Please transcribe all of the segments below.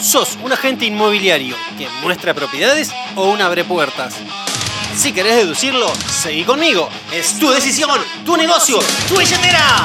¿Sos un agente inmobiliario que muestra propiedades o un abre puertas? Si querés deducirlo, seguí conmigo. Es tu decisión, tu negocio, tu billetera.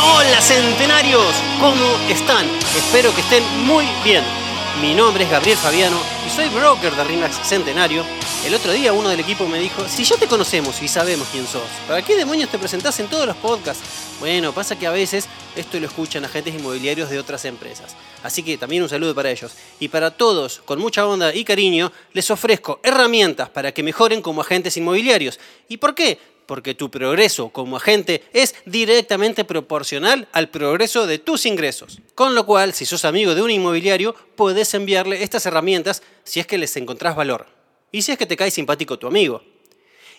Hola centenarios, ¿cómo están? Espero que estén muy bien. Mi nombre es Gabriel Fabiano y soy broker de RIMAX Centenario. El otro día uno del equipo me dijo, si ya te conocemos y sabemos quién sos, ¿para qué demonios te presentás en todos los podcasts? Bueno, pasa que a veces esto lo escuchan agentes inmobiliarios de otras empresas. Así que también un saludo para ellos. Y para todos, con mucha onda y cariño, les ofrezco herramientas para que mejoren como agentes inmobiliarios. ¿Y por qué? Porque tu progreso como agente es directamente proporcional al progreso de tus ingresos. Con lo cual, si sos amigo de un inmobiliario, puedes enviarle estas herramientas si es que les encontrás valor. Y si es que te cae simpático tu amigo.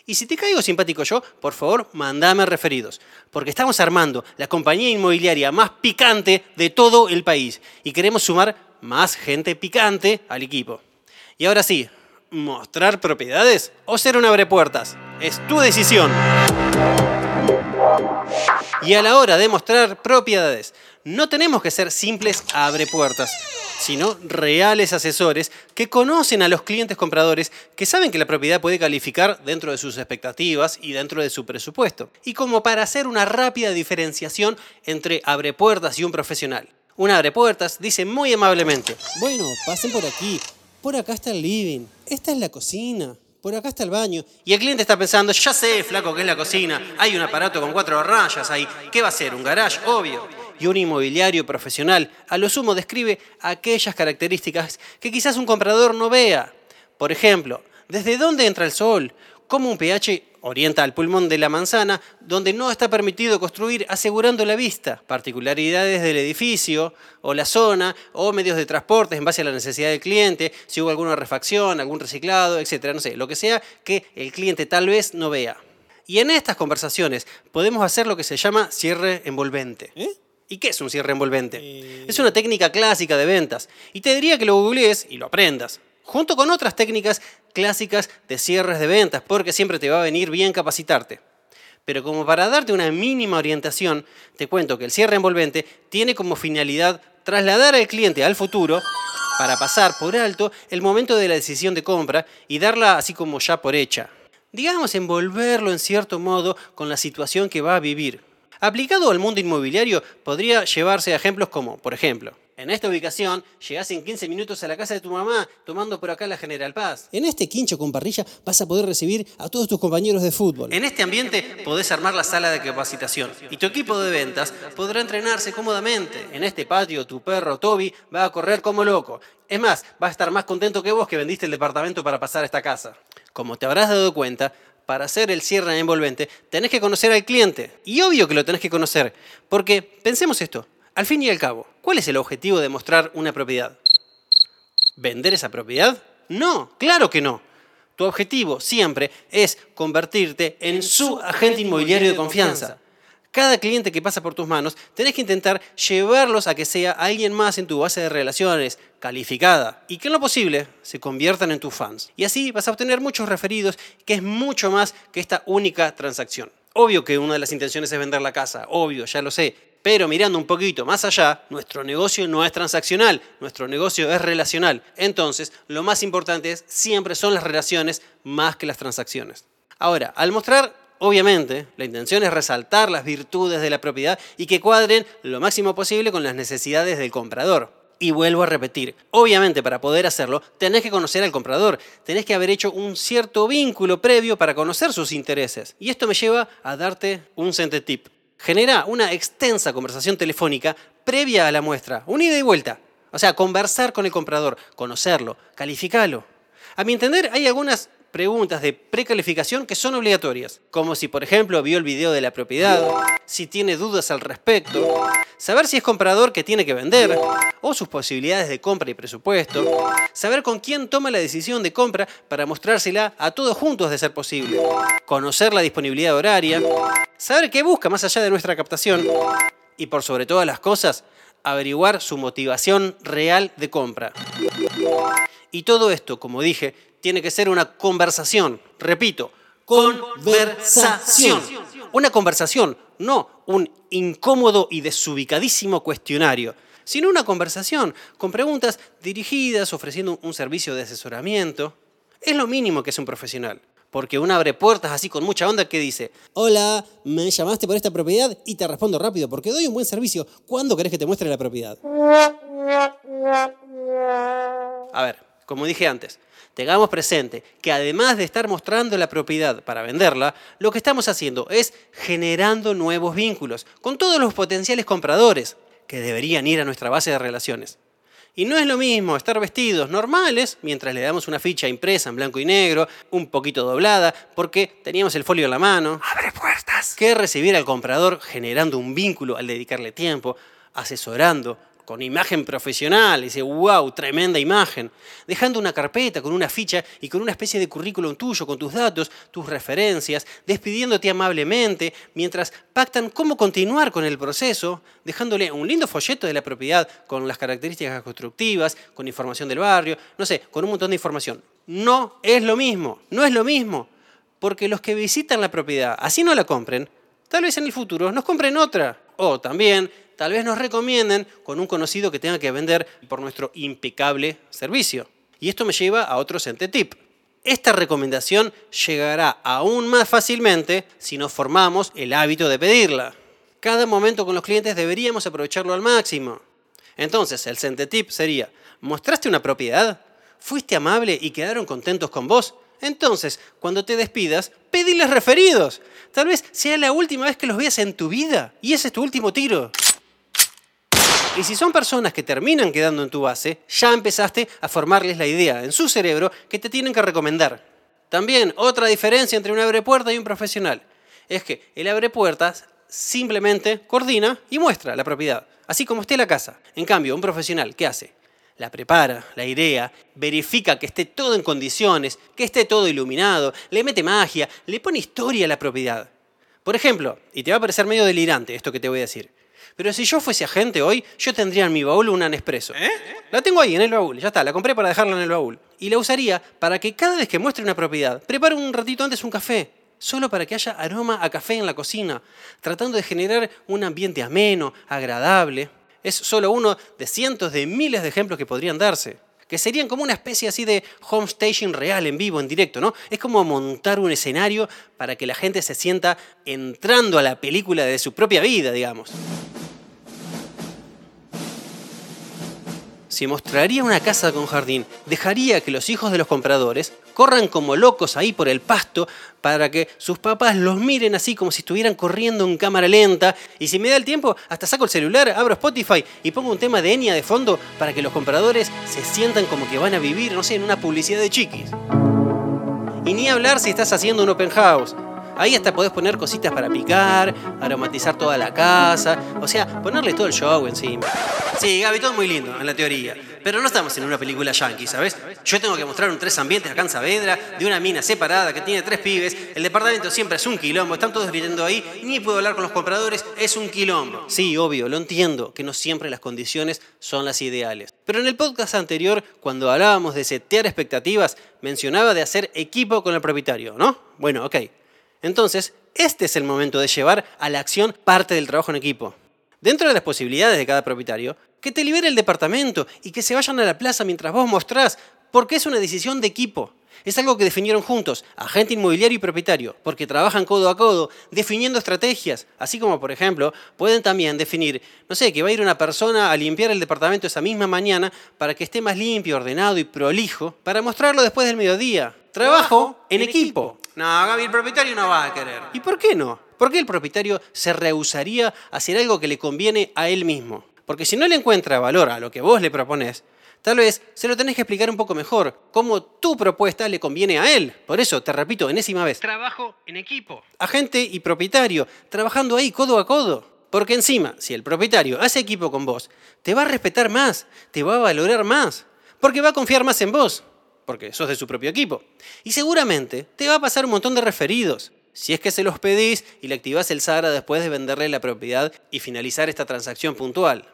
Y si te caigo simpático yo, por favor, mandame referidos, porque estamos armando la compañía inmobiliaria más picante de todo el país y queremos sumar más gente picante al equipo. Y ahora sí, mostrar propiedades o ser un abrepuertas. Es tu decisión. Y a la hora de mostrar propiedades, no tenemos que ser simples abrepuertas, sino reales asesores que conocen a los clientes compradores que saben que la propiedad puede calificar dentro de sus expectativas y dentro de su presupuesto. Y como para hacer una rápida diferenciación entre abrepuertas y un profesional. Un abrepuertas dice muy amablemente, bueno, pasen por aquí, por acá está el living, esta es la cocina, por acá está el baño. Y el cliente está pensando, ya sé, flaco, que es la cocina, hay un aparato con cuatro rayas ahí, ¿qué va a ser? ¿Un garage? Obvio. Y un inmobiliario profesional, a lo sumo, describe aquellas características que quizás un comprador no vea. Por ejemplo, ¿desde dónde entra el sol? ¿Cómo un pH orienta al pulmón de la manzana, donde no está permitido construir asegurando la vista, particularidades del edificio o la zona o medios de transporte en base a la necesidad del cliente, si hubo alguna refacción, algún reciclado, etcétera, no sé, lo que sea que el cliente tal vez no vea. Y en estas conversaciones podemos hacer lo que se llama cierre envolvente. ¿Eh? ¿Y qué es un cierre envolvente? Eh. Es una técnica clásica de ventas. Y te diría que lo googlees y lo aprendas junto con otras técnicas clásicas de cierres de ventas, porque siempre te va a venir bien capacitarte. Pero como para darte una mínima orientación, te cuento que el cierre envolvente tiene como finalidad trasladar al cliente al futuro para pasar por alto el momento de la decisión de compra y darla así como ya por hecha. Digamos, envolverlo en cierto modo con la situación que va a vivir. Aplicado al mundo inmobiliario, podría llevarse a ejemplos como, por ejemplo, en esta ubicación llegás en 15 minutos a la casa de tu mamá tomando por acá la General Paz. En este quincho con parrilla vas a poder recibir a todos tus compañeros de fútbol. En este ambiente podés armar la sala de capacitación y tu equipo de ventas podrá entrenarse cómodamente. En este patio tu perro Toby va a correr como loco. Es más, va a estar más contento que vos que vendiste el departamento para pasar a esta casa. Como te habrás dado cuenta, para hacer el cierre envolvente tenés que conocer al cliente. Y obvio que lo tenés que conocer, porque pensemos esto, al fin y al cabo, ¿cuál es el objetivo de mostrar una propiedad? ¿Vender esa propiedad? No, claro que no. Tu objetivo siempre es convertirte en su agente inmobiliario de confianza. Cada cliente que pasa por tus manos, tenés que intentar llevarlos a que sea alguien más en tu base de relaciones, calificada, y que en lo posible se conviertan en tus fans. Y así vas a obtener muchos referidos, que es mucho más que esta única transacción. Obvio que una de las intenciones es vender la casa, obvio, ya lo sé, pero mirando un poquito más allá, nuestro negocio no es transaccional, nuestro negocio es relacional. Entonces, lo más importante es, siempre son las relaciones más que las transacciones. Ahora, al mostrar, obviamente, la intención es resaltar las virtudes de la propiedad y que cuadren lo máximo posible con las necesidades del comprador. Y vuelvo a repetir, obviamente para poder hacerlo tenés que conocer al comprador, tenés que haber hecho un cierto vínculo previo para conocer sus intereses. Y esto me lleva a darte un sente tip genera una extensa conversación telefónica previa a la muestra, un ida y vuelta. O sea, conversar con el comprador, conocerlo, calificarlo. A mi entender, hay algunas preguntas de precalificación que son obligatorias, como si por ejemplo vio el video de la propiedad, si tiene dudas al respecto, saber si es comprador que tiene que vender, o sus posibilidades de compra y presupuesto, saber con quién toma la decisión de compra para mostrársela a todos juntos de ser posible, conocer la disponibilidad horaria, saber qué busca más allá de nuestra captación y por sobre todas las cosas, averiguar su motivación real de compra. Y todo esto, como dije, tiene que ser una conversación. Repito, conversación. Una conversación, no un incómodo y desubicadísimo cuestionario, sino una conversación con preguntas dirigidas, ofreciendo un servicio de asesoramiento. Es lo mínimo que es un profesional. Porque uno abre puertas así con mucha onda que dice, Hola, me llamaste por esta propiedad y te respondo rápido porque doy un buen servicio. ¿Cuándo querés que te muestre la propiedad? A ver, como dije antes, tengamos presente que además de estar mostrando la propiedad para venderla, lo que estamos haciendo es generando nuevos vínculos con todos los potenciales compradores que deberían ir a nuestra base de relaciones. Y no es lo mismo estar vestidos normales mientras le damos una ficha impresa en blanco y negro, un poquito doblada, porque teníamos el folio en la mano. ¡Abre puertas! Que recibir al comprador generando un vínculo al dedicarle tiempo, asesorando, con imagen profesional, dice, wow, tremenda imagen, dejando una carpeta con una ficha y con una especie de currículum tuyo, con tus datos, tus referencias, despidiéndote amablemente, mientras pactan cómo continuar con el proceso, dejándole un lindo folleto de la propiedad con las características constructivas, con información del barrio, no sé, con un montón de información. No es lo mismo, no es lo mismo, porque los que visitan la propiedad, así no la compren, tal vez en el futuro nos compren otra. O también tal vez nos recomienden con un conocido que tenga que vender por nuestro impecable servicio. Y esto me lleva a otro Sente Tip. Esta recomendación llegará aún más fácilmente si nos formamos el hábito de pedirla. Cada momento con los clientes deberíamos aprovecharlo al máximo. Entonces, el Sente Tip sería, ¿mostraste una propiedad? ¿Fuiste amable y quedaron contentos con vos? Entonces, cuando te despidas, pediles referidos. Tal vez sea la última vez que los veas en tu vida y ese es tu último tiro. Y si son personas que terminan quedando en tu base, ya empezaste a formarles la idea en su cerebro que te tienen que recomendar. También otra diferencia entre un abre puerta y un profesional es que el abre puertas simplemente coordina y muestra la propiedad, así como esté la casa. En cambio, un profesional, ¿qué hace? La prepara, la idea, verifica que esté todo en condiciones, que esté todo iluminado, le mete magia, le pone historia a la propiedad. Por ejemplo, y te va a parecer medio delirante esto que te voy a decir, pero si yo fuese agente hoy, yo tendría en mi baúl una Nespresso. ¿Eh? La tengo ahí en el baúl, ya está, la compré para dejarla en el baúl. Y la usaría para que cada vez que muestre una propiedad, prepare un ratito antes un café, solo para que haya aroma a café en la cocina, tratando de generar un ambiente ameno, agradable. Es solo uno de cientos de miles de ejemplos que podrían darse que serían como una especie así de home staging real en vivo, en directo, ¿no? Es como montar un escenario para que la gente se sienta entrando a la película de su propia vida, digamos. Si mostraría una casa con jardín, dejaría que los hijos de los compradores corran como locos ahí por el pasto para que sus papás los miren así como si estuvieran corriendo en cámara lenta. Y si me da el tiempo, hasta saco el celular, abro Spotify y pongo un tema de Enya de fondo para que los compradores se sientan como que van a vivir, no sé, en una publicidad de chiquis. Y ni hablar si estás haciendo un open house. Ahí hasta podés poner cositas para picar, aromatizar toda la casa, o sea, ponerle todo el show encima. Sí, Gaby, todo muy lindo en la teoría, pero no estamos en una película yankee, ¿sabes? Yo tengo que mostrar un tres ambientes acá en Saavedra, de una mina separada que tiene tres pibes, el departamento siempre es un quilombo, están todos gritando ahí, ni puedo hablar con los compradores, es un quilombo. Sí, obvio, lo entiendo, que no siempre las condiciones son las ideales. Pero en el podcast anterior, cuando hablábamos de setear expectativas, mencionaba de hacer equipo con el propietario, ¿no? Bueno, ok. Entonces, este es el momento de llevar a la acción parte del trabajo en equipo. Dentro de las posibilidades de cada propietario, que te libere el departamento y que se vayan a la plaza mientras vos mostrás, porque es una decisión de equipo. Es algo que definieron juntos, agente inmobiliario y propietario, porque trabajan codo a codo, definiendo estrategias, así como, por ejemplo, pueden también definir, no sé, que va a ir una persona a limpiar el departamento esa misma mañana para que esté más limpio, ordenado y prolijo, para mostrarlo después del mediodía. Trabajo en equipo. No, Gaby, el propietario no va a querer. ¿Y por qué no? ¿Por qué el propietario se rehusaría a hacer algo que le conviene a él mismo? Porque si no le encuentra valor a lo que vos le proponés, tal vez se lo tenés que explicar un poco mejor, cómo tu propuesta le conviene a él. Por eso, te repito, enésima vez. Trabajo en equipo. Agente y propietario, trabajando ahí codo a codo. Porque encima, si el propietario hace equipo con vos, te va a respetar más, te va a valorar más, porque va a confiar más en vos porque sos de su propio equipo. Y seguramente te va a pasar un montón de referidos, si es que se los pedís y le activás el SARA después de venderle la propiedad y finalizar esta transacción puntual.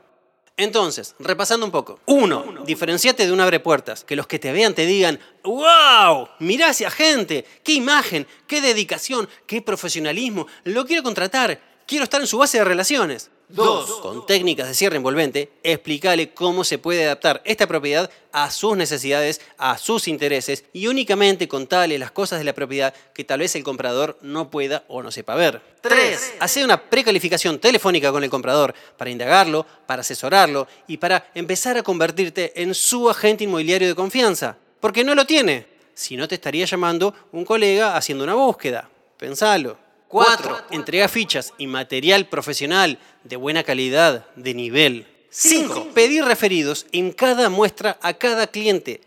Entonces, repasando un poco. Uno, diferenciate de un abre puertas. Que los que te vean te digan, ¡Wow! Mirá hacia gente. ¡Qué imagen! ¡Qué dedicación! ¡Qué profesionalismo! Lo quiero contratar. Quiero estar en su base de relaciones. Dos, con técnicas de cierre envolvente, explícale cómo se puede adaptar esta propiedad a sus necesidades, a sus intereses y únicamente contale las cosas de la propiedad que tal vez el comprador no pueda o no sepa ver. Tres, hace una precalificación telefónica con el comprador para indagarlo, para asesorarlo y para empezar a convertirte en su agente inmobiliario de confianza. Porque no lo tiene. Si no te estaría llamando un colega haciendo una búsqueda. Pensalo. 4. Entrega fichas y material profesional de buena calidad, de nivel. 5. Pedir referidos en cada muestra a cada cliente.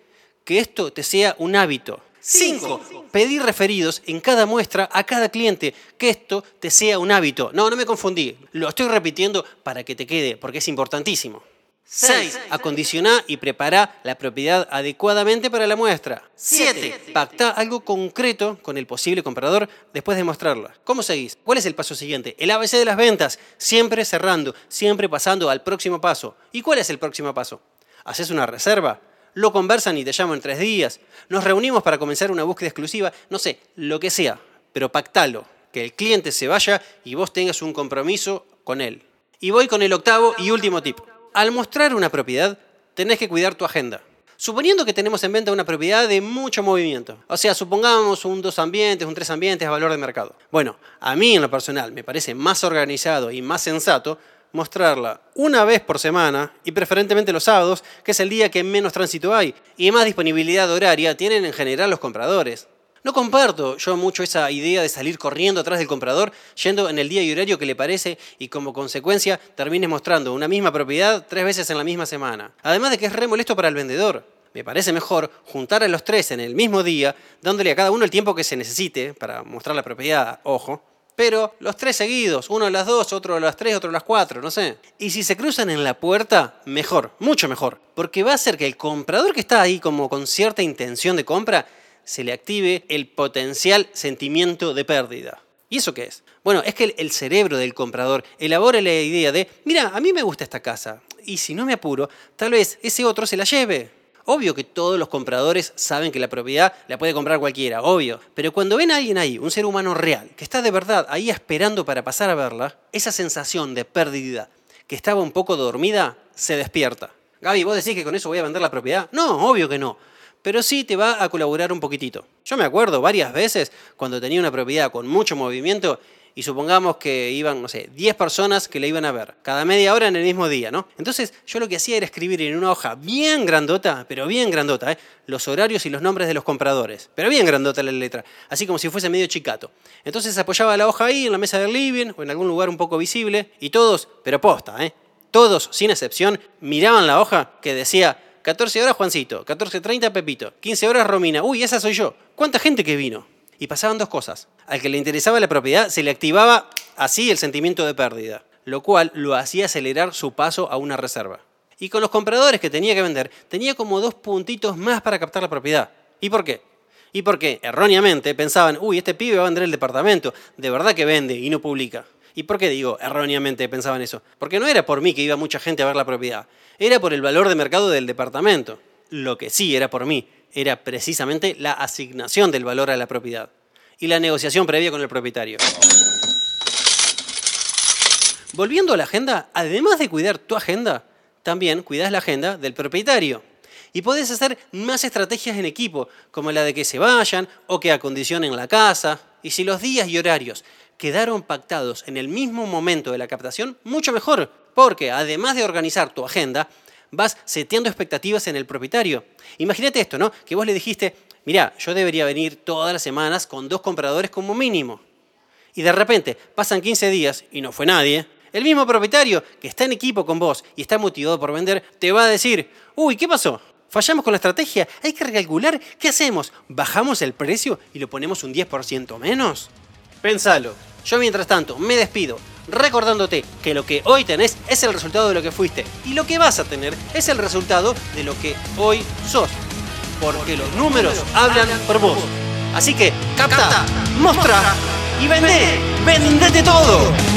Que esto te sea un hábito. 5. Pedir referidos en cada muestra a cada cliente. Que esto te sea un hábito. No, no me confundí. Lo estoy repitiendo para que te quede, porque es importantísimo. 6. Acondiciona y prepara la propiedad adecuadamente para la muestra. 7. Pacta algo concreto con el posible comprador después de mostrarla. ¿Cómo seguís? ¿Cuál es el paso siguiente? El ABC de las ventas. Siempre cerrando, siempre pasando al próximo paso. ¿Y cuál es el próximo paso? ¿Haces una reserva? ¿Lo conversan y te llaman en tres días? ¿Nos reunimos para comenzar una búsqueda exclusiva? No sé, lo que sea. Pero pactalo. Que el cliente se vaya y vos tengas un compromiso con él. Y voy con el octavo y último tip al mostrar una propiedad, tenés que cuidar tu agenda. Suponiendo que tenemos en venta una propiedad de mucho movimiento, o sea, supongamos un dos ambientes, un tres ambientes a valor de mercado. Bueno, a mí en lo personal me parece más organizado y más sensato mostrarla una vez por semana y preferentemente los sábados, que es el día que menos tránsito hay y más disponibilidad horaria tienen en general los compradores. No comparto yo mucho esa idea de salir corriendo atrás del comprador, yendo en el día y horario que le parece y como consecuencia termines mostrando una misma propiedad tres veces en la misma semana. Además de que es re molesto para el vendedor. Me parece mejor juntar a los tres en el mismo día, dándole a cada uno el tiempo que se necesite para mostrar la propiedad, ojo, pero los tres seguidos, uno a las dos, otro a las tres, otro a las cuatro, no sé. Y si se cruzan en la puerta, mejor, mucho mejor, porque va a hacer que el comprador que está ahí como con cierta intención de compra se le active el potencial sentimiento de pérdida. ¿Y eso qué es? Bueno, es que el cerebro del comprador elabora la idea de, mira, a mí me gusta esta casa, y si no me apuro, tal vez ese otro se la lleve. Obvio que todos los compradores saben que la propiedad la puede comprar cualquiera, obvio. Pero cuando ven a alguien ahí, un ser humano real, que está de verdad ahí esperando para pasar a verla, esa sensación de pérdida que estaba un poco dormida, se despierta. Gaby, ¿vos decís que con eso voy a vender la propiedad? No, obvio que no pero sí te va a colaborar un poquitito. Yo me acuerdo varias veces cuando tenía una propiedad con mucho movimiento y supongamos que iban, no sé, 10 personas que la iban a ver, cada media hora en el mismo día, ¿no? Entonces yo lo que hacía era escribir en una hoja bien grandota, pero bien grandota, ¿eh? los horarios y los nombres de los compradores, pero bien grandota la letra, así como si fuese medio chicato. Entonces apoyaba la hoja ahí en la mesa del living o en algún lugar un poco visible y todos, pero posta, ¿eh? Todos, sin excepción, miraban la hoja que decía 14 horas Juancito, 14.30 Pepito, 15 horas Romina. Uy, esa soy yo. ¿Cuánta gente que vino? Y pasaban dos cosas. Al que le interesaba la propiedad se le activaba así el sentimiento de pérdida, lo cual lo hacía acelerar su paso a una reserva. Y con los compradores que tenía que vender, tenía como dos puntitos más para captar la propiedad. ¿Y por qué? Y porque erróneamente pensaban, uy, este pibe va a vender el departamento, de verdad que vende y no publica. ¿Y por qué digo erróneamente pensaban eso? Porque no era por mí que iba mucha gente a ver la propiedad, era por el valor de mercado del departamento. Lo que sí era por mí era precisamente la asignación del valor a la propiedad y la negociación previa con el propietario. Volviendo a la agenda, además de cuidar tu agenda, también cuidas la agenda del propietario. Y podés hacer más estrategias en equipo, como la de que se vayan o que acondicionen la casa. Y si los días y horarios quedaron pactados en el mismo momento de la captación, mucho mejor, porque además de organizar tu agenda, vas seteando expectativas en el propietario. Imagínate esto, ¿no? Que vos le dijiste, mira, yo debería venir todas las semanas con dos compradores como mínimo. Y de repente pasan 15 días y no fue nadie. El mismo propietario que está en equipo con vos y está motivado por vender, te va a decir, uy, ¿qué pasó? ¿Fallamos con la estrategia? ¿Hay que recalcular? ¿Qué hacemos? ¿Bajamos el precio y lo ponemos un 10% menos? Pensalo. Yo mientras tanto me despido recordándote que lo que hoy tenés es el resultado de lo que fuiste y lo que vas a tener es el resultado de lo que hoy sos. Porque los números hablan por vos. Así que capta, mostra y vende, vendete todo.